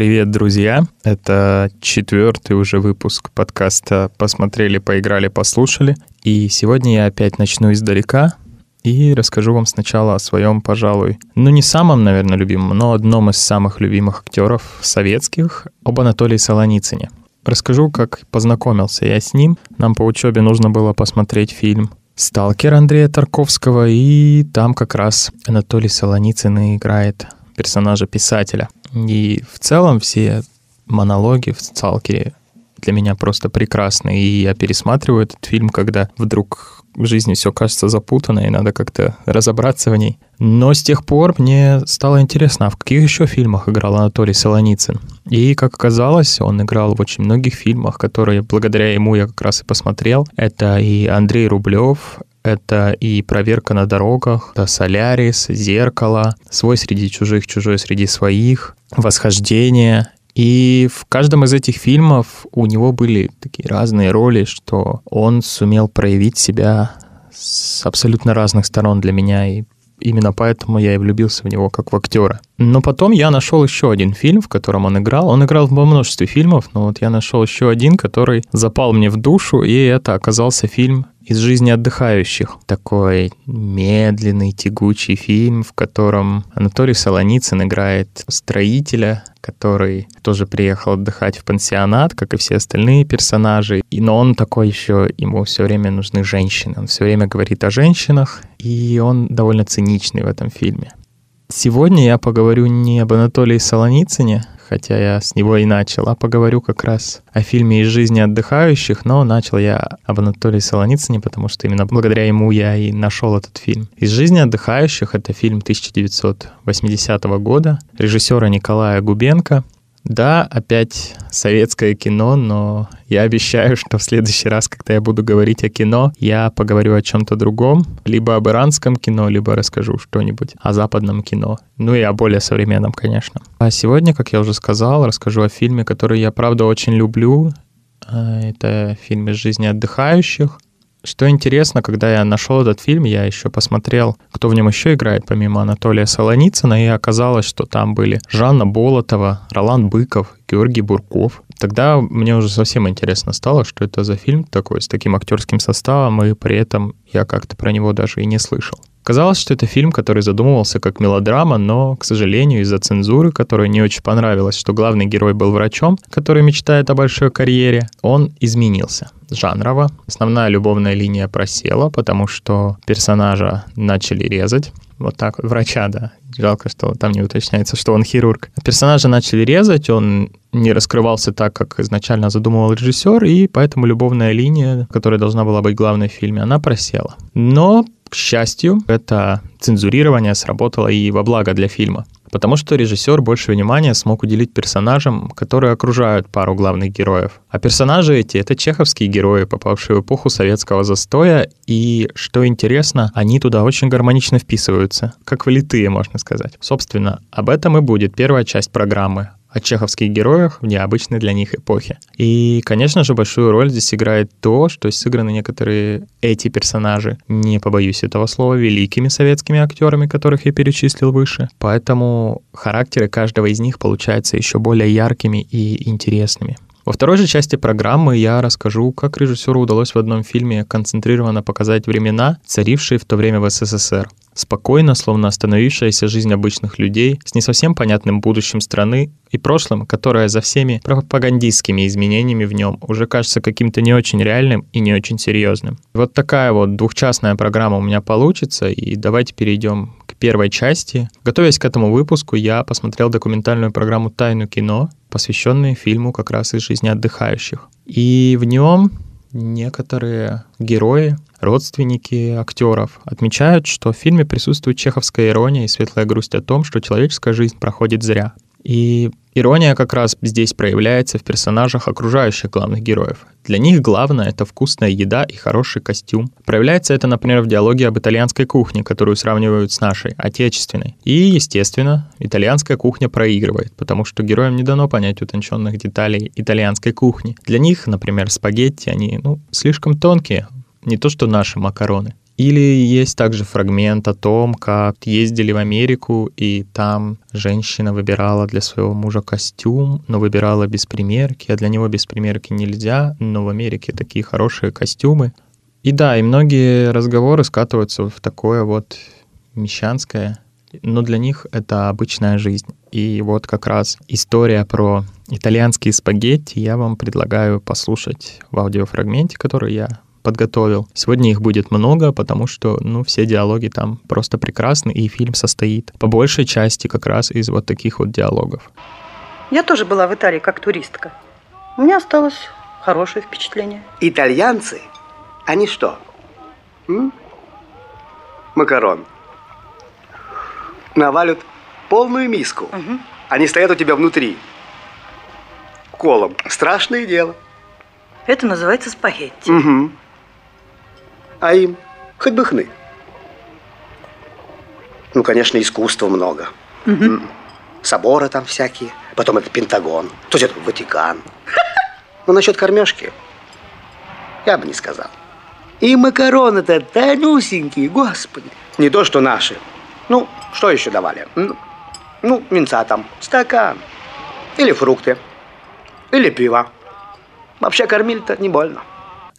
Привет, друзья! Это четвертый уже выпуск подкаста «Посмотрели, поиграли, послушали». И сегодня я опять начну издалека и расскажу вам сначала о своем, пожалуй, ну не самом, наверное, любимом, но одном из самых любимых актеров советских, об Анатолии Солоницыне. Расскажу, как познакомился я с ним. Нам по учебе нужно было посмотреть фильм «Сталкер» Андрея Тарковского, и там как раз Анатолий Солоницын играет персонажа писателя. И в целом все монологи в «Сталкере» для меня просто прекрасны. И я пересматриваю этот фильм, когда вдруг в жизни все кажется запутанно, и надо как-то разобраться в ней. Но с тех пор мне стало интересно, а в каких еще фильмах играл Анатолий Солоницын. И, как оказалось, он играл в очень многих фильмах, которые благодаря ему я как раз и посмотрел. Это и Андрей Рублев, это и проверка на дорогах, это Солярис, Зеркало, Свой среди чужих, чужой среди своих, Восхождение и в каждом из этих фильмов у него были такие разные роли, что он сумел проявить себя с абсолютно разных сторон для меня, и именно поэтому я и влюбился в него как в актера. Но потом я нашел еще один фильм, в котором он играл. Он играл во множестве фильмов, но вот я нашел еще один, который запал мне в душу, и это оказался фильм из жизни отдыхающих. Такой медленный, тягучий фильм, в котором Анатолий Солоницын играет строителя, который тоже приехал отдыхать в пансионат, как и все остальные персонажи. И, но он такой еще, ему все время нужны женщины. Он все время говорит о женщинах, и он довольно циничный в этом фильме. Сегодня я поговорю не об Анатолии Солоницыне, хотя я с него и начал, а поговорю как раз о фильме «Из жизни отдыхающих», но начал я об Анатолии Солоницыне, потому что именно благодаря ему я и нашел этот фильм. «Из жизни отдыхающих» — это фильм 1980 года режиссера Николая Губенко — да, опять советское кино, но я обещаю, что в следующий раз, когда я буду говорить о кино, я поговорю о чем-то другом, либо об иранском кино, либо расскажу что-нибудь о западном кино, ну и о более современном, конечно. А сегодня, как я уже сказал, расскажу о фильме, который я, правда, очень люблю. А, это фильм «Из жизни отдыхающих», что интересно, когда я нашел этот фильм, я еще посмотрел, кто в нем еще играет, помимо Анатолия Солоницына, и оказалось, что там были Жанна Болотова, Ролан Быков, Георгий Бурков. Тогда мне уже совсем интересно стало, что это за фильм такой, с таким актерским составом, и при этом я как-то про него даже и не слышал. Казалось, что это фильм, который задумывался как мелодрама, но, к сожалению, из-за цензуры, которая не очень понравилась, что главный герой был врачом, который мечтает о большой карьере, он изменился жанрово. Основная любовная линия просела, потому что персонажа начали резать. Вот так врача, да. Жалко, что там не уточняется, что он хирург. Персонажа начали резать, он не раскрывался так, как изначально задумывал режиссер, и поэтому любовная линия, которая должна была быть главной в фильме, она просела. Но к счастью, это цензурирование сработало и во благо для фильма. Потому что режиссер больше внимания смог уделить персонажам, которые окружают пару главных героев. А персонажи эти — это чеховские герои, попавшие в эпоху советского застоя, и, что интересно, они туда очень гармонично вписываются, как влитые, можно сказать. Собственно, об этом и будет первая часть программы, о чеховских героях в необычной для них эпохе. И, конечно же, большую роль здесь играет то, что сыграны некоторые эти персонажи, не побоюсь этого слова, великими советскими актерами, которых я перечислил выше. Поэтому характеры каждого из них получаются еще более яркими и интересными. Во второй же части программы я расскажу, как режиссеру удалось в одном фильме концентрированно показать времена, царившие в то время в СССР. Спокойно, словно остановившаяся жизнь обычных людей, с не совсем понятным будущим страны и прошлым, которое за всеми пропагандистскими изменениями в нем уже кажется каким-то не очень реальным и не очень серьезным. Вот такая вот двухчастная программа у меня получится, и давайте перейдем первой части. Готовясь к этому выпуску, я посмотрел документальную программу «Тайну кино», посвященную фильму как раз из жизни отдыхающих. И в нем некоторые герои Родственники актеров отмечают, что в фильме присутствует чеховская ирония и светлая грусть о том, что человеческая жизнь проходит зря. И ирония как раз здесь проявляется в персонажах окружающих главных героев. Для них главное — это вкусная еда и хороший костюм. Проявляется это, например, в диалоге об итальянской кухне, которую сравнивают с нашей, отечественной. И, естественно, итальянская кухня проигрывает, потому что героям не дано понять утонченных деталей итальянской кухни. Для них, например, спагетти, они ну, слишком тонкие, не то что наши макароны. Или есть также фрагмент о том, как ездили в Америку, и там женщина выбирала для своего мужа костюм, но выбирала без примерки, а для него без примерки нельзя, но в Америке такие хорошие костюмы. И да, и многие разговоры скатываются в такое вот мещанское, но для них это обычная жизнь. И вот как раз история про итальянские спагетти я вам предлагаю послушать в аудиофрагменте, который я подготовил. Сегодня их будет много, потому что, ну, все диалоги там просто прекрасны, и фильм состоит по большей части как раз из вот таких вот диалогов. Я тоже была в Италии как туристка. У меня осталось хорошее впечатление. Итальянцы? Они что? М? Макарон. Навалят полную миску. Угу. Они стоят у тебя внутри. Колом. Страшное дело. Это называется спагетти. Угу. А им хоть бы хны. Ну, конечно, искусства много. Угу. Соборы там всякие. Потом это Пентагон. То есть это Ватикан. Но насчет кормежки я бы не сказал. И макароны-то тонюсенькие, господи. Не то, что наши. Ну, что еще давали? Ну, ну винца там, стакан. Или фрукты. Или пиво. Вообще кормили-то не больно.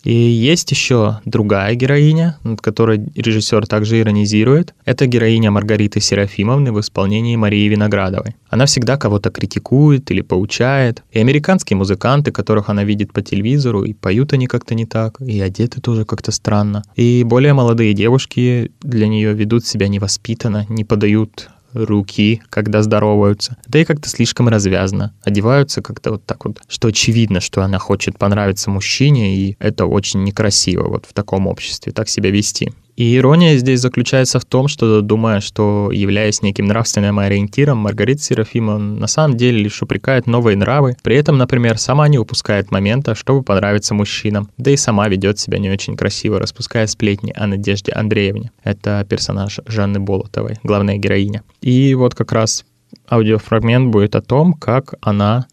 И есть еще другая героиня, над которой режиссер также иронизирует. Это героиня Маргариты Серафимовны в исполнении Марии Виноградовой. Она всегда кого-то критикует или поучает. И американские музыканты, которых она видит по телевизору, и поют они как-то не так, и одеты тоже как-то странно. И более молодые девушки для нее ведут себя невоспитанно, не подают руки, когда здороваются. Да и как-то слишком развязно. Одеваются как-то вот так вот, что очевидно, что она хочет понравиться мужчине, и это очень некрасиво вот в таком обществе так себя вести. И ирония здесь заключается в том, что, думая, что, являясь неким нравственным ориентиром, Маргарита Серафимова на самом деле лишь упрекает новые нравы, при этом, например, сама не упускает момента, чтобы понравиться мужчинам, да и сама ведет себя не очень красиво, распуская сплетни о Надежде Андреевне. Это персонаж Жанны Болотовой, главная героиня. И вот как раз аудиофрагмент будет о том, как она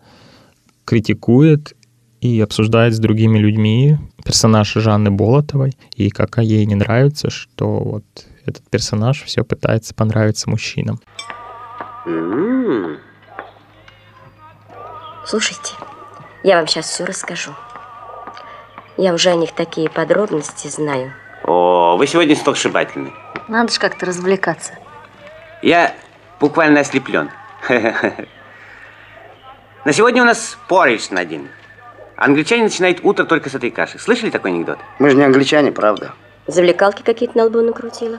критикует и обсуждает с другими людьми персонаж Жанны Болотовой, и как ей не нравится, что вот этот персонаж все пытается понравиться мужчинам. Слушайте, я вам сейчас все расскажу. Я уже о них такие подробности знаю. О, вы сегодня сногсшибательны. Надо же как-то развлекаться. Я буквально ослеплен. На сегодня у нас порridge на один. Англичане начинают утро только с этой каши. Слышали такой анекдот? Мы же не англичане, правда? Завлекалки какие-то на лбу накрутила.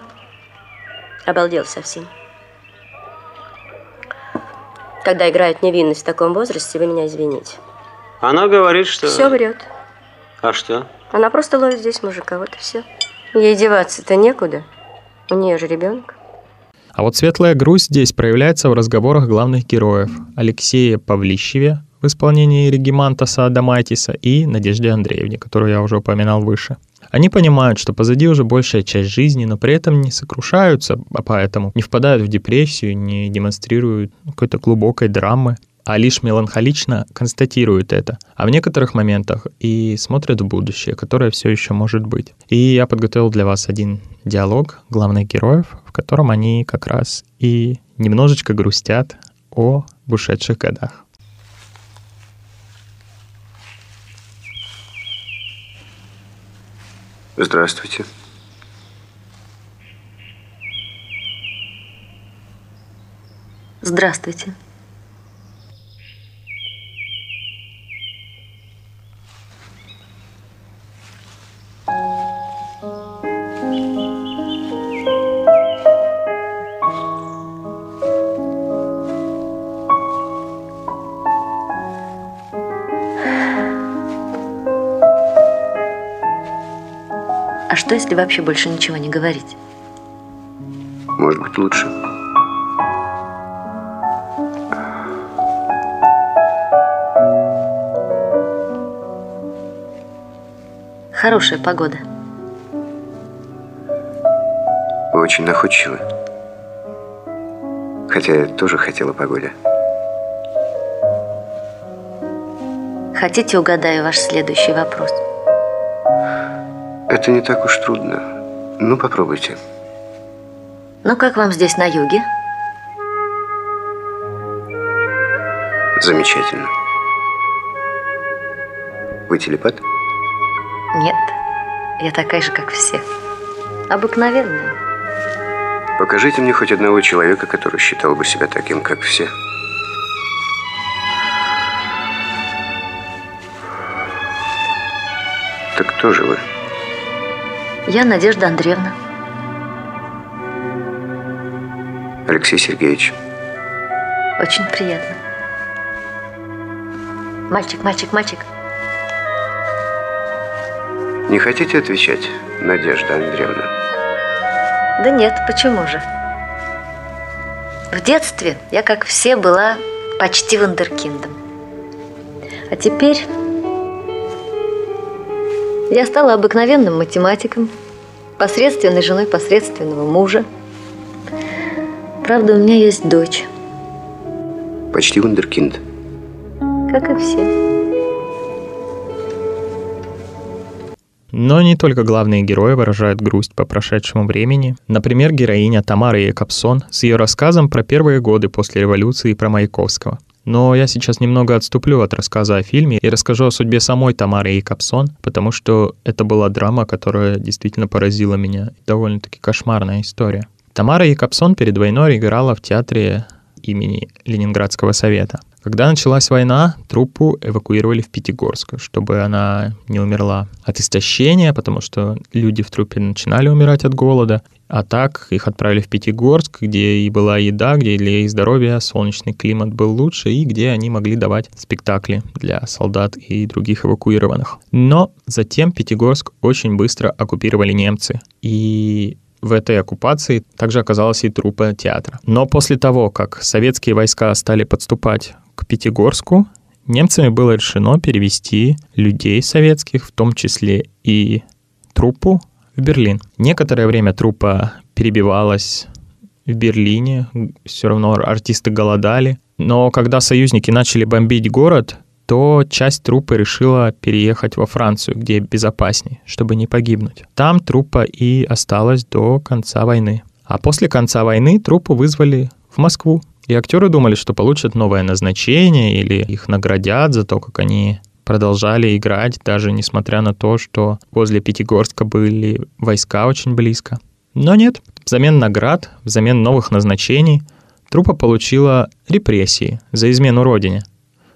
Обалдел совсем. Когда играют невинность в таком возрасте, вы меня извините. Она говорит, что... Все врет. А что? Она просто ловит здесь мужика, вот и все. Ей деваться-то некуда. У нее же ребенок. А вот светлая грусть здесь проявляется в разговорах главных героев. Алексея Павлищеве, в исполнении Регимантаса Адамайтиса и Надежде Андреевне, которую я уже упоминал выше. Они понимают, что позади уже большая часть жизни, но при этом не сокрушаются, а поэтому не впадают в депрессию, не демонстрируют какой-то глубокой драмы, а лишь меланхолично констатируют это, а в некоторых моментах и смотрят в будущее, которое все еще может быть. И я подготовил для вас один диалог главных героев, в котором они как раз и немножечко грустят о ушедших годах. Здравствуйте. Здравствуйте. Если вообще больше ничего не говорить? Может быть, лучше. Хорошая погода. Вы очень находчивы. Хотя я тоже хотела погоде. Хотите, угадаю ваш следующий вопрос? Это не так уж трудно. Ну, попробуйте. Ну, как вам здесь на юге? Замечательно. Вы телепат? Нет, я такая же, как все. Обыкновенная. Покажите мне хоть одного человека, который считал бы себя таким, как все. Так кто же вы? Я Надежда Андреевна. Алексей Сергеевич. Очень приятно. Мальчик, мальчик, мальчик. Не хотите отвечать, Надежда Андреевна? Да нет, почему же? В детстве я, как все, была почти вундеркиндом. А теперь я стала обыкновенным математиком, посредственной женой посредственного мужа. Правда, у меня есть дочь, Почти вундеркинд. как и все. Но не только главные герои выражают грусть по прошедшему времени. Например, героиня Тамара Якобсон с ее рассказом про первые годы после революции и про Маяковского. Но я сейчас немного отступлю от рассказа о фильме и расскажу о судьбе самой Тамары Якобсон, потому что это была драма, которая действительно поразила меня. Довольно-таки кошмарная история. Тамара Якобсон перед войной играла в театре имени Ленинградского совета. Когда началась война, труппу эвакуировали в Пятигорск, чтобы она не умерла от истощения, потому что люди в труппе начинали умирать от голода. А так их отправили в Пятигорск, где и была еда, где для их здоровья солнечный климат был лучше, и где они могли давать спектакли для солдат и других эвакуированных. Но затем Пятигорск очень быстро оккупировали немцы. И в этой оккупации также оказалась и труппа театра. Но после того, как советские войска стали подступать к Пятигорску, немцами было решено перевести людей советских, в том числе и труппу, в Берлин. Некоторое время труппа перебивалась в Берлине, все равно артисты голодали. Но когда союзники начали бомбить город, то часть труппы решила переехать во Францию, где безопаснее, чтобы не погибнуть. Там труппа и осталась до конца войны. А после конца войны труппу вызвали в Москву. И актеры думали, что получат новое назначение или их наградят за то, как они продолжали играть, даже несмотря на то, что возле Пятигорска были войска очень близко. Но нет, взамен наград, взамен новых назначений труппа получила репрессии за измену родине.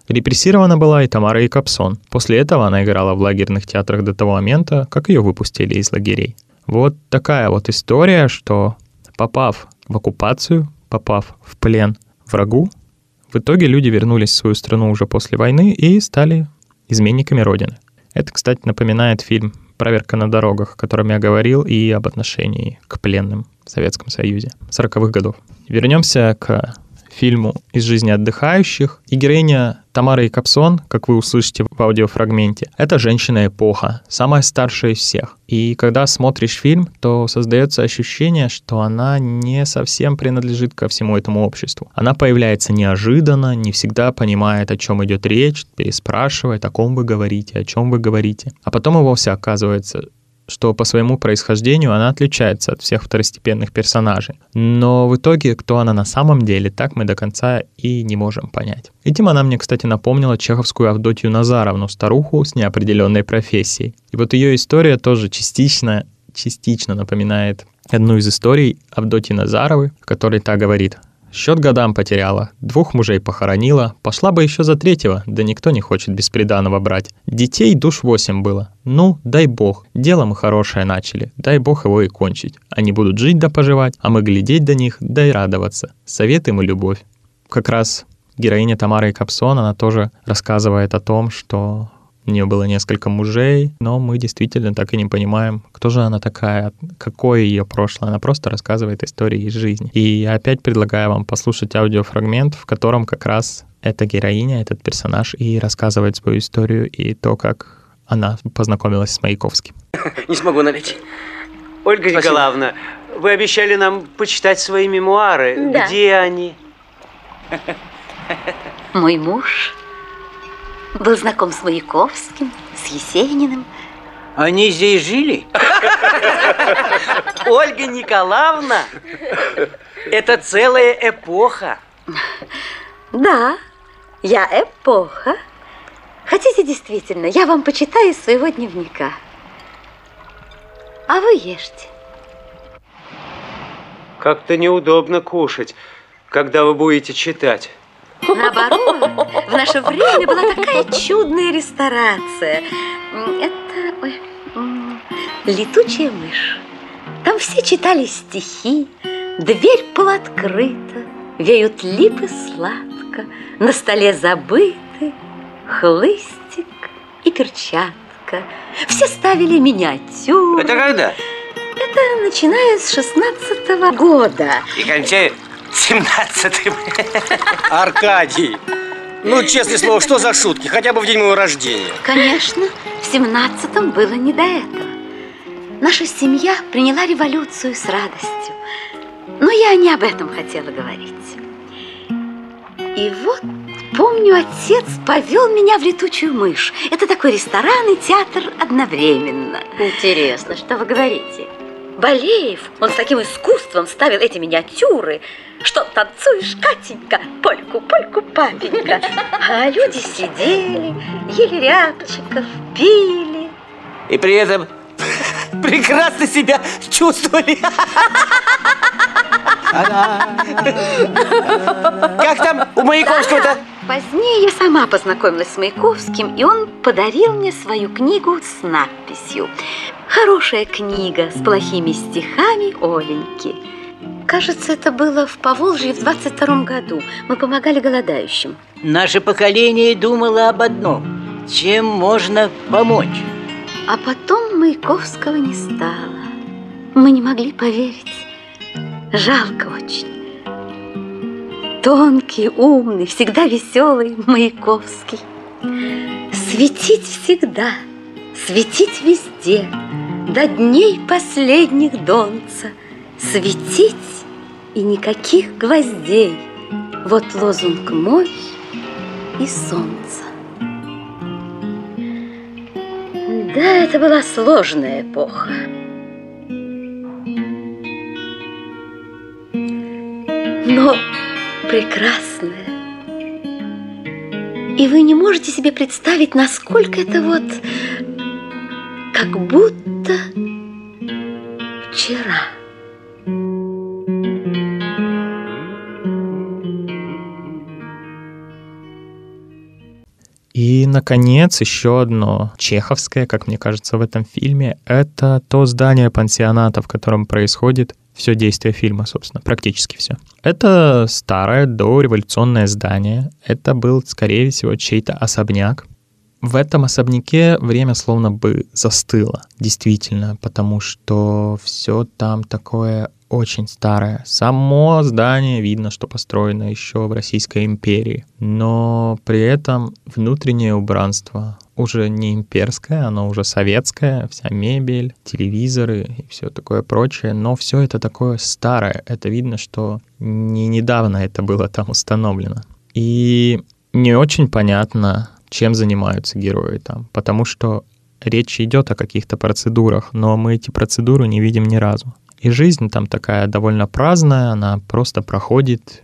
Репрессирована была и Тамара Якобсон. После этого она играла в лагерных театрах до того момента, как ее выпустили из лагерей. Вот такая вот история, что попав в оккупацию, попав в плен врагу, в итоге люди вернулись в свою страну уже после войны и стали изменниками Родины. Это, кстати, напоминает фильм «Проверка на дорогах», о котором я говорил, и об отношении к пленным в Советском Союзе 40-х годов. Вернемся к фильму «Из жизни отдыхающих». И героиня Тамара Якобсон, как вы услышите в аудиофрагменте, это женщина-эпоха, самая старшая из всех. И когда смотришь фильм, то создается ощущение, что она не совсем принадлежит ко всему этому обществу. Она появляется неожиданно, не всегда понимает, о чем идет речь, переспрашивает, о ком вы говорите, о чем вы говорите. А потом и вовсе оказывается, что по своему происхождению она отличается от всех второстепенных персонажей. Но в итоге, кто она на самом деле, так мы до конца и не можем понять. Этим она мне, кстати, напомнила чеховскую Авдотью Назаровну, старуху с неопределенной профессией. И вот ее история тоже частично, частично напоминает одну из историй Авдотьи Назаровой, в которой та говорит Счет годам потеряла, двух мужей похоронила, пошла бы еще за третьего, да никто не хочет бесприданного брать. Детей душ восемь было. Ну, дай бог, дело мы хорошее начали, дай бог его и кончить. Они будут жить да поживать, а мы глядеть до них, да и радоваться. Совет им и любовь. Как раз героиня Тамара Капсон, она тоже рассказывает о том, что у нее было несколько мужей, но мы действительно так и не понимаем, кто же она такая, какое ее прошлое. Она просто рассказывает истории из жизни. И я опять предлагаю вам послушать аудиофрагмент, в котором как раз эта героиня, этот персонаж и рассказывает свою историю и то, как она познакомилась с Маяковским. Не смогу налить. Ольга Спасибо. Николаевна, вы обещали нам почитать свои мемуары. Да. Где они? Мой муж был знаком с Маяковским, с Есениным. Они здесь жили? Ольга Николаевна, это целая эпоха. Да, я эпоха. Хотите действительно, я вам почитаю из своего дневника. А вы ешьте. Как-то неудобно кушать, когда вы будете читать. Наоборот, в наше время была такая чудная ресторация. Это ой, летучая мышь. Там все читали стихи, дверь полуоткрыта, веют липы сладко, на столе забыты хлыстик и перчатка. Все ставили миниатюры. Это когда? Это начиная с шестнадцатого года. И кончая 17-м. Аркадий, ну, честное слово, что за шутки? Хотя бы в день моего рождения. Конечно, в семнадцатом было не до этого. Наша семья приняла революцию с радостью. Но я не об этом хотела говорить. И вот, помню, отец повел меня в летучую мышь. Это такой ресторан и театр одновременно. Интересно, что вы говорите? Балеев, он с таким искусством ставил эти миниатюры, что танцуешь, Катенька, польку, польку, папенька. А люди сидели, ели рябчиков, пили. И при этом прекрасно себя чувствовали. Как там у Маяковского-то? Позднее я сама познакомилась с Маяковским, и он подарил мне свою книгу с надписью «Хорошая книга с плохими стихами Оленьки». Кажется, это было в Поволжье в 22 году. Мы помогали голодающим. Наше поколение думало об одном. Чем можно помочь? А потом Маяковского не стало. Мы не могли поверить. Жалко очень. Тонкий, умный, всегда веселый Маяковский. Светить всегда, светить везде, До дней последних донца. Светить и никаких гвоздей. Вот лозунг мой и солнца. Да, это была сложная эпоха. Но прекрасная. И вы не можете себе представить, насколько это вот как будто вчера. И, наконец, еще одно чеховское, как мне кажется, в этом фильме, это то здание пансионата, в котором происходит все действие фильма, собственно, практически все. Это старое дореволюционное здание. Это был, скорее всего, чей-то особняк. В этом особняке время словно бы застыло, действительно, потому что все там такое очень старое. Само здание видно, что построено еще в Российской империи, но при этом внутреннее убранство уже не имперское, оно уже советское, вся мебель, телевизоры и все такое прочее, но все это такое старое. Это видно, что не недавно это было там установлено. И не очень понятно, чем занимаются герои там, потому что речь идет о каких-то процедурах, но мы эти процедуры не видим ни разу. И жизнь там такая довольно праздная, она просто проходит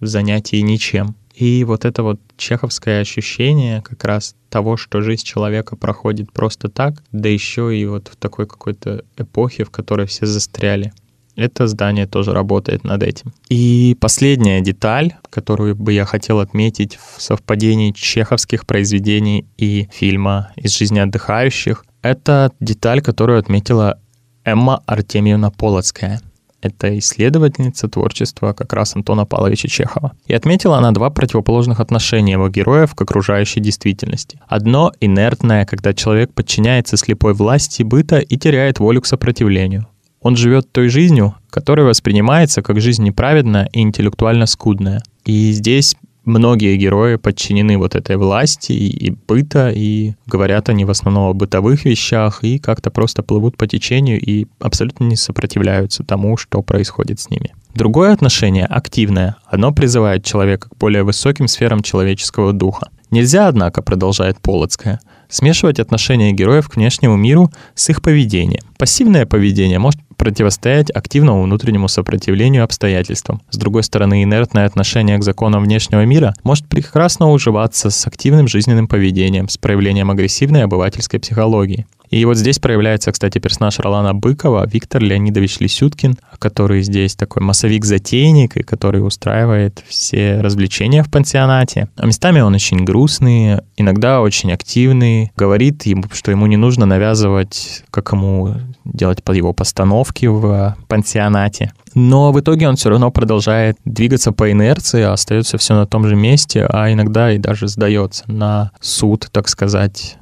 в занятии ничем. И вот это вот чеховское ощущение как раз того, что жизнь человека проходит просто так, да еще и вот в такой какой-то эпохе, в которой все застряли. Это здание тоже работает над этим. И последняя деталь, которую бы я хотел отметить в совпадении чеховских произведений и фильма «Из жизни отдыхающих», это деталь, которую отметила Эмма Артемьевна Полоцкая. Это исследовательница творчества как раз Антона Павловича Чехова. И отметила она два противоположных отношения его героев к окружающей действительности. Одно — инертное, когда человек подчиняется слепой власти быта и теряет волю к сопротивлению. Он живет той жизнью, которая воспринимается как жизнь неправедная и интеллектуально скудная. И здесь многие герои подчинены вот этой власти и, и быта, и говорят они в основном о бытовых вещах, и как-то просто плывут по течению и абсолютно не сопротивляются тому, что происходит с ними. Другое отношение, активное, оно призывает человека к более высоким сферам человеческого духа. Нельзя, однако, продолжает Полоцкая, смешивать отношения героев к внешнему миру с их поведением. Пассивное поведение может противостоять активному внутреннему сопротивлению обстоятельствам. С другой стороны, инертное отношение к законам внешнего мира может прекрасно уживаться с активным жизненным поведением, с проявлением агрессивной обывательской психологии. И вот здесь проявляется, кстати, персонаж Ролана Быкова, Виктор Леонидович Лисюткин, который здесь такой массовик-затейник, и который устраивает все развлечения в пансионате. А местами он очень грустный, иногда очень активный, говорит ему, что ему не нужно навязывать, как ему делать под его постановки в пансионате. Но в итоге он все равно продолжает двигаться по инерции, остается все на том же месте, а иногда и даже сдается на суд, так сказать,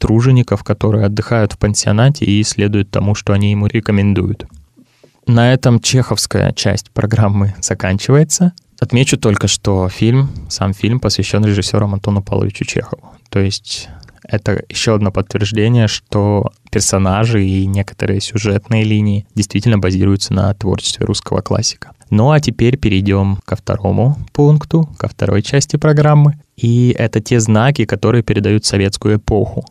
тружеников, которые отдыхают в пансионате и следуют тому, что они ему рекомендуют. На этом чеховская часть программы заканчивается. Отмечу только, что фильм, сам фильм посвящен режиссеру Антону Павловичу Чехову. То есть это еще одно подтверждение, что персонажи и некоторые сюжетные линии действительно базируются на творчестве русского классика. Ну а теперь перейдем ко второму пункту, ко второй части программы. И это те знаки, которые передают советскую эпоху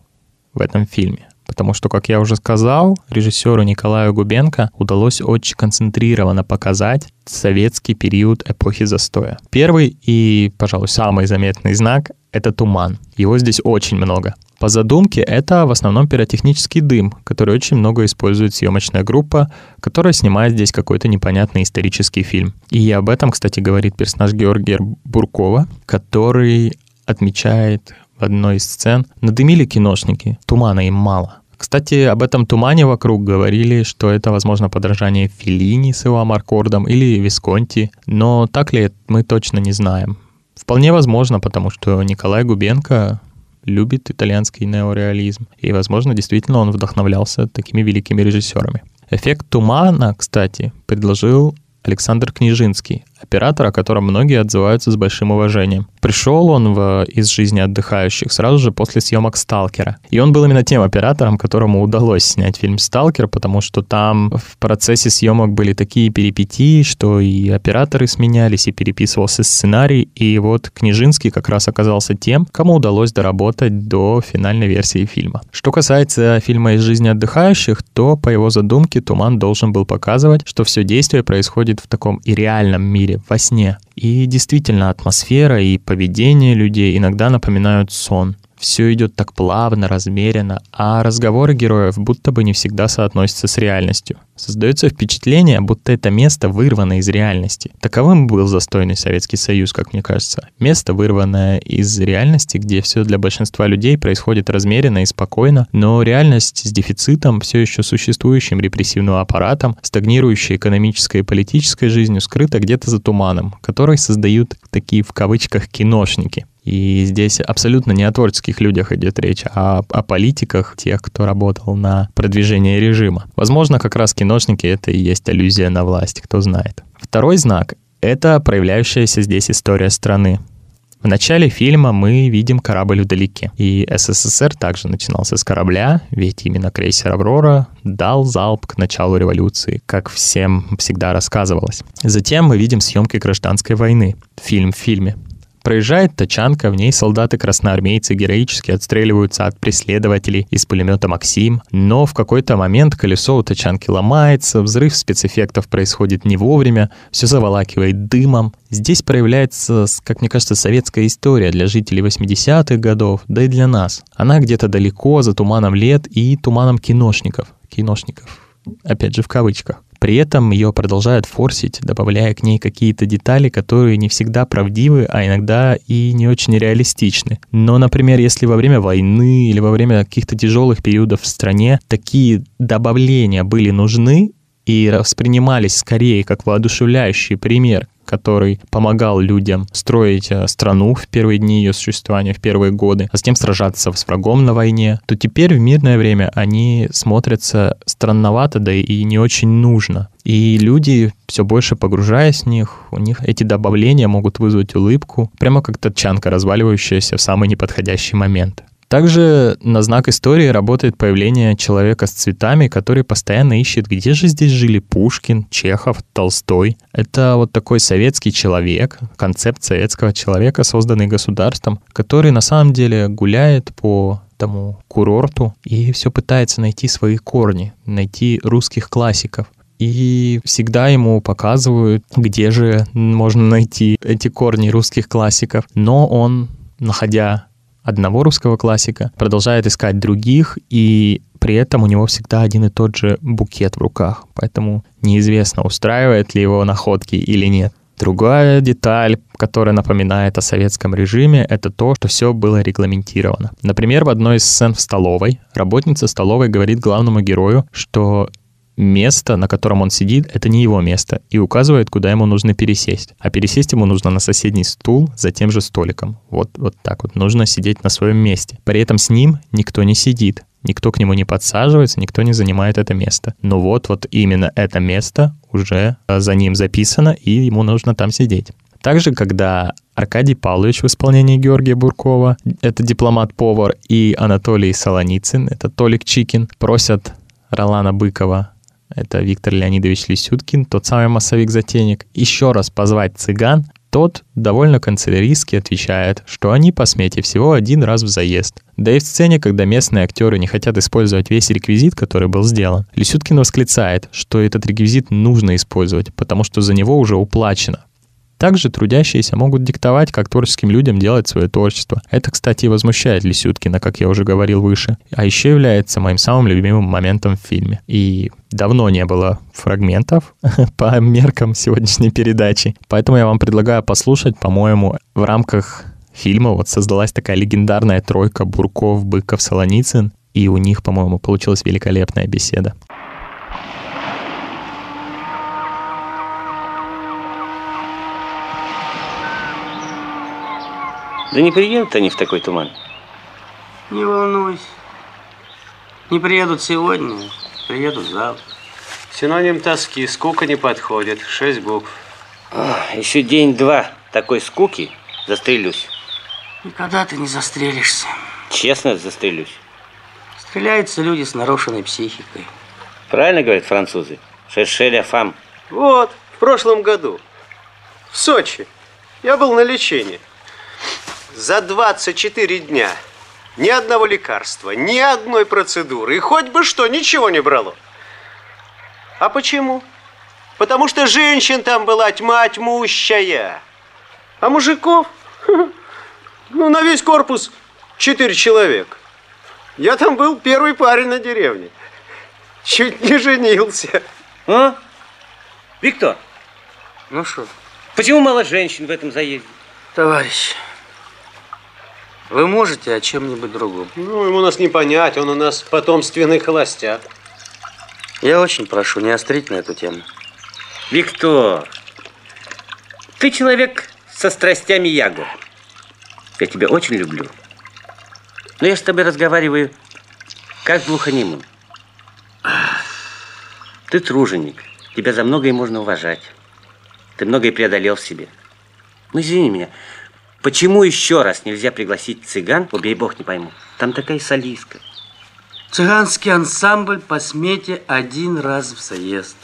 в этом фильме. Потому что, как я уже сказал, режиссеру Николаю Губенко удалось очень концентрированно показать советский период эпохи застоя. Первый и, пожалуй, самый заметный знак — это туман. Его здесь очень много. По задумке, это в основном пиротехнический дым, который очень много использует съемочная группа, которая снимает здесь какой-то непонятный исторический фильм. И об этом, кстати, говорит персонаж Георгия Буркова, который отмечает в одной из сцен, надымили киношники, тумана им мало. Кстати, об этом тумане вокруг говорили, что это, возможно, подражание Филини с его Амаркордом или Висконти, но так ли мы точно не знаем. Вполне возможно, потому что Николай Губенко любит итальянский неореализм, и, возможно, действительно он вдохновлялся такими великими режиссерами. Эффект тумана, кстати, предложил Александр Книжинский, оператор, о котором многие отзываются с большим уважением. Пришел он в «Из жизни отдыхающих» сразу же после съемок «Сталкера». И он был именно тем оператором, которому удалось снять фильм «Сталкер», потому что там в процессе съемок были такие перипетии, что и операторы сменялись, и переписывался сценарий. И вот Книжинский как раз оказался тем, кому удалось доработать до финальной версии фильма. Что касается фильма «Из жизни отдыхающих», то по его задумке Туман должен был показывать, что все действие происходит в таком и реальном мире, во сне. И действительно, атмосфера и поведение людей иногда напоминают сон. Все идет так плавно, размеренно, а разговоры героев будто бы не всегда соотносятся с реальностью. Создается впечатление, будто это место вырвано из реальности. Таковым был застойный Советский Союз, как мне кажется. Место, вырванное из реальности, где все для большинства людей происходит размеренно и спокойно, но реальность с дефицитом, все еще существующим репрессивным аппаратом, стагнирующей экономической и политической жизнью, скрыта где-то за туманом, который создают такие в кавычках киношники. И здесь абсолютно не о творческих людях идет речь, а о политиках, тех, кто работал на продвижение режима. Возможно, как раз киношники — это и есть аллюзия на власть, кто знает. Второй знак — это проявляющаяся здесь история страны. В начале фильма мы видим корабль вдалеке. И СССР также начинался с корабля, ведь именно крейсер «Аврора» дал залп к началу революции, как всем всегда рассказывалось. Затем мы видим съемки гражданской войны. Фильм в фильме. Проезжает тачанка, в ней солдаты-красноармейцы героически отстреливаются от преследователей из пулемета «Максим», но в какой-то момент колесо у тачанки ломается, взрыв спецэффектов происходит не вовремя, все заволакивает дымом. Здесь проявляется, как мне кажется, советская история для жителей 80-х годов, да и для нас. Она где-то далеко, за туманом лет и туманом киношников. Киношников, опять же в кавычках. При этом ее продолжают форсить, добавляя к ней какие-то детали, которые не всегда правдивы, а иногда и не очень реалистичны. Но, например, если во время войны или во время каких-то тяжелых периодов в стране такие добавления были нужны, и воспринимались скорее как воодушевляющий пример который помогал людям строить э, страну в первые дни ее существования, в первые годы, а затем сражаться с врагом на войне, то теперь в мирное время они смотрятся странновато, да и не очень нужно. И люди, все больше погружаясь в них, у них эти добавления могут вызвать улыбку, прямо как тачанка, разваливающаяся в самый неподходящий момент. Также на знак истории работает появление человека с цветами, который постоянно ищет, где же здесь жили Пушкин, Чехов, Толстой. Это вот такой советский человек, концепт советского человека, созданный государством, который на самом деле гуляет по тому курорту и все пытается найти свои корни, найти русских классиков. И всегда ему показывают, где же можно найти эти корни русских классиков. Но он, находя одного русского классика, продолжает искать других, и при этом у него всегда один и тот же букет в руках. Поэтому неизвестно, устраивает ли его находки или нет. Другая деталь, которая напоминает о советском режиме, это то, что все было регламентировано. Например, в одной из сцен в столовой работница столовой говорит главному герою, что место, на котором он сидит, это не его место, и указывает, куда ему нужно пересесть. А пересесть ему нужно на соседний стул за тем же столиком. Вот, вот так вот. Нужно сидеть на своем месте. При этом с ним никто не сидит. Никто к нему не подсаживается, никто не занимает это место. Но вот, вот именно это место уже э, за ним записано, и ему нужно там сидеть. Также, когда Аркадий Павлович в исполнении Георгия Буркова, это дипломат-повар, и Анатолий Солоницын, это Толик Чикин, просят Ролана Быкова это Виктор Леонидович Лисюткин, тот самый массовик-затейник, еще раз позвать цыган, тот довольно канцеляристски отвечает, что они по смете всего один раз в заезд. Да и в сцене, когда местные актеры не хотят использовать весь реквизит, который был сделан, Лисюткин восклицает, что этот реквизит нужно использовать, потому что за него уже уплачено. Также трудящиеся могут диктовать, как творческим людям делать свое творчество. Это, кстати, возмущает Лисюткина, как я уже говорил выше. А еще является моим самым любимым моментом в фильме. И давно не было фрагментов по меркам сегодняшней передачи. Поэтому я вам предлагаю послушать, по-моему, в рамках фильма вот создалась такая легендарная тройка Бурков, Быков, Солоницын, и у них, по-моему, получилась великолепная беседа. Да не приедут они в такой туман. Не волнуйся. Не приедут сегодня, приедут завтра. Синоним тоски, скука не подходит. Шесть букв. А, еще день-два такой скуки, застрелюсь. Никогда ты не застрелишься. Честно застрелюсь. Стреляются люди с нарушенной психикой. Правильно говорят французы? Шершеля фам. Вот, в прошлом году. В Сочи. Я был на лечении. За 24 дня ни одного лекарства, ни одной процедуры. И хоть бы что, ничего не брало. А почему? Потому что женщин там была тьма тьмущая. А мужиков? Ну, на весь корпус четыре человека. Я там был первый парень на деревне. Чуть не женился. А? Виктор, Ну что, почему мало женщин в этом заезде? товарищ, вы можете о чем-нибудь другом? Ну, ему нас не понять, он у нас потомственный холостяк. Я очень прошу не острить на эту тему. Виктор, ты человек со страстями Яго. Я тебя очень люблю. Но я с тобой разговариваю как с глухонемым. Ты труженик. Тебя за многое можно уважать. Ты многое преодолел в себе. Ну, извини меня, почему еще раз нельзя пригласить цыган? Убей бог, не пойму. Там такая солистка. Цыганский ансамбль по смете один раз в заезд.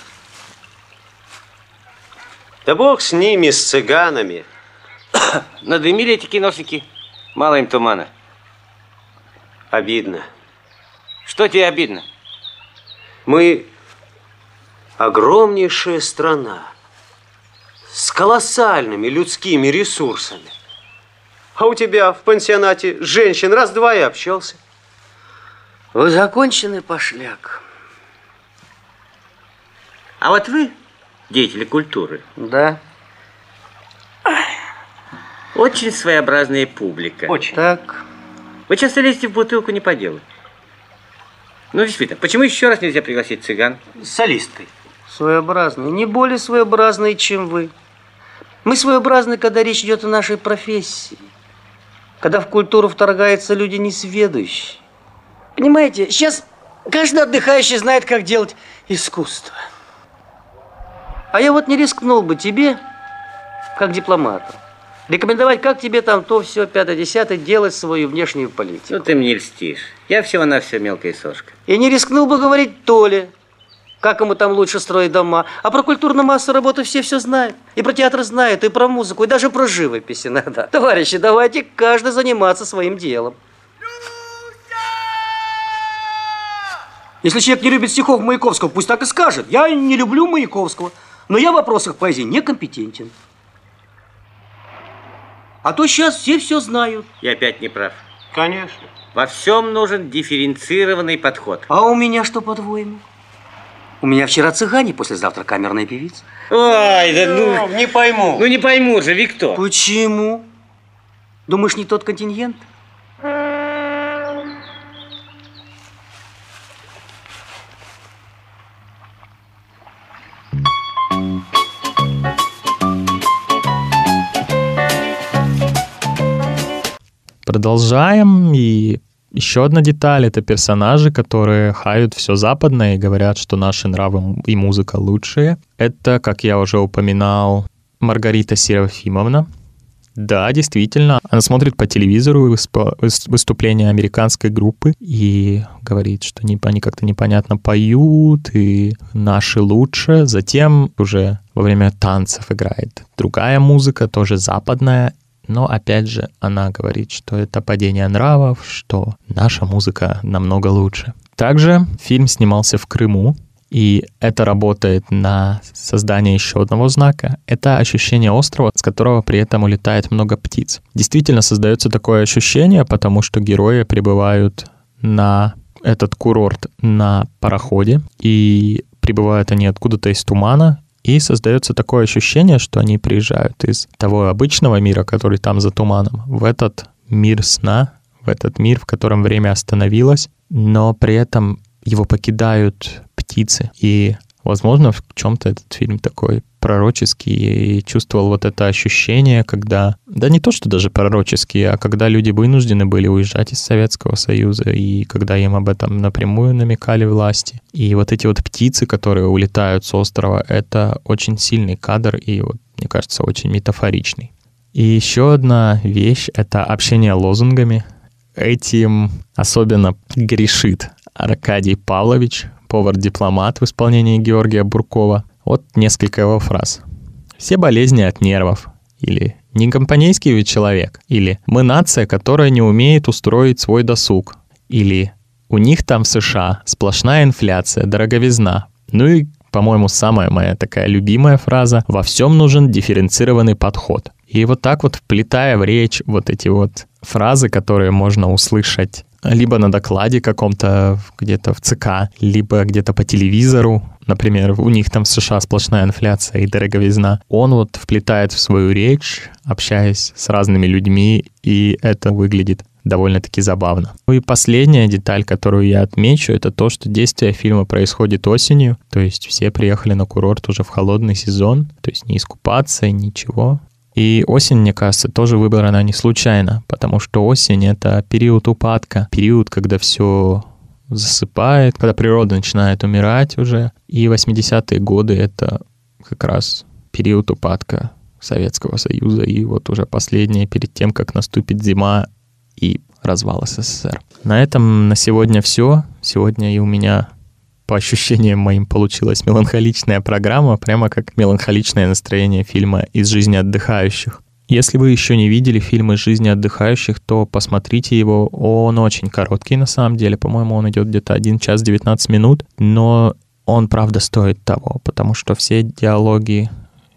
Да бог с ними, с цыганами. Надымили эти киношники. Мало им тумана. Обидно. Что тебе обидно? Мы огромнейшая страна с колоссальными людскими ресурсами. А у тебя в пансионате женщин раз-два и общался. Вы законченный пошляк. А вот вы, деятели культуры, Да. очень своеобразная публика. Очень. Так. Вы часто лезете в бутылку не по делу. Ну, действительно, почему еще раз нельзя пригласить цыган? С солисткой. Своеобразный. Не более своеобразный, чем вы. Мы своеобразны, когда речь идет о нашей профессии. Когда в культуру вторгаются люди несведущие. Понимаете, сейчас каждый отдыхающий знает, как делать искусство. А я вот не рискнул бы тебе, как дипломату, Рекомендовать, как тебе там то все, пятое, десятое, делать свою внешнюю политику. Ну ты мне льстишь. Я всего-навсего мелкая сошка. И не рискнул бы говорить Толе, как ему там лучше строить дома. А про культурную массу работу все все знают. И про театр знают, и про музыку, и даже про живопись иногда. Товарищи, давайте каждый заниматься своим делом. Если человек не любит стихов Маяковского, пусть так и скажет. Я не люблю Маяковского, но я в вопросах поэзии некомпетентен. А то сейчас все все знают. Я опять не прав. Конечно. Во всем нужен дифференцированный подход. А у меня что, по-твоему? У меня вчера цыгане, послезавтра камерная певица. Ой, да ну... Не пойму. Ну не пойму же, Виктор. Почему? Думаешь, не тот контингент? Продолжаем, и еще одна деталь — это персонажи, которые хают все западное и говорят, что наши нравы и музыка лучшие. Это, как я уже упоминал, Маргарита Серафимовна. Да, действительно, она смотрит по телевизору выступления американской группы и говорит, что они как-то непонятно поют, и наши лучше. Затем уже во время танцев играет другая музыка, тоже западная, но опять же, она говорит, что это падение нравов, что наша музыка намного лучше. Также фильм снимался в Крыму, и это работает на создание еще одного знака. Это ощущение острова, с которого при этом улетает много птиц. Действительно создается такое ощущение, потому что герои прибывают на этот курорт на пароходе, и прибывают они откуда-то из тумана, и создается такое ощущение, что они приезжают из того обычного мира, который там за туманом, в этот мир сна, в этот мир, в котором время остановилось, но при этом его покидают птицы. И, возможно, в чем-то этот фильм такой пророческий и чувствовал вот это ощущение, когда, да не то, что даже пророческий, а когда люди вынуждены были уезжать из Советского Союза, и когда им об этом напрямую намекали власти. И вот эти вот птицы, которые улетают с острова, это очень сильный кадр и, вот, мне кажется, очень метафоричный. И еще одна вещь — это общение лозунгами. Этим особенно грешит Аркадий Павлович, повар-дипломат в исполнении Георгия Буркова. Вот несколько его фраз. «Все болезни от нервов» или «Не компанейский ведь человек» или «Мы нация, которая не умеет устроить свой досуг» или «У них там в США сплошная инфляция, дороговизна». Ну и, по-моему, самая моя такая любимая фраза «Во всем нужен дифференцированный подход». И вот так вот, вплетая в речь вот эти вот фразы, которые можно услышать либо на докладе каком-то где-то в ЦК, либо где-то по телевизору, например, у них там в США сплошная инфляция и дороговизна, он вот вплетает в свою речь, общаясь с разными людьми, и это выглядит довольно-таки забавно. Ну и последняя деталь, которую я отмечу, это то, что действие фильма происходит осенью, то есть все приехали на курорт уже в холодный сезон, то есть не искупаться, ничего. И осень, мне кажется, тоже выбрана не случайно, потому что осень — это период упадка, период, когда все засыпает, когда природа начинает умирать уже. И 80-е годы — это как раз период упадка Советского Союза и вот уже последнее перед тем, как наступит зима и развал СССР. На этом на сегодня все. Сегодня и у меня по ощущениям моим получилась меланхоличная программа, прямо как меланхоличное настроение фильма «Из жизни отдыхающих». Если вы еще не видели фильм «Из жизни отдыхающих», то посмотрите его. Он очень короткий на самом деле. По-моему, он идет где-то 1 час 19 минут. Но он, правда, стоит того, потому что все диалоги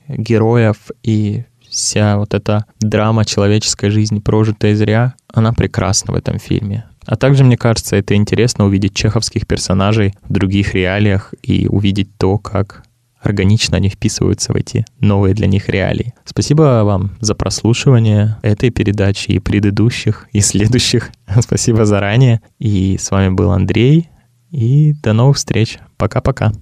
героев и вся вот эта драма человеческой жизни, прожитая зря, она прекрасна в этом фильме. А также, мне кажется, это интересно увидеть чеховских персонажей в других реалиях и увидеть то, как органично они вписываются в эти новые для них реалии. Спасибо вам за прослушивание этой передачи и предыдущих, и следующих. Спасибо заранее. И с вами был Андрей. И до новых встреч. Пока-пока.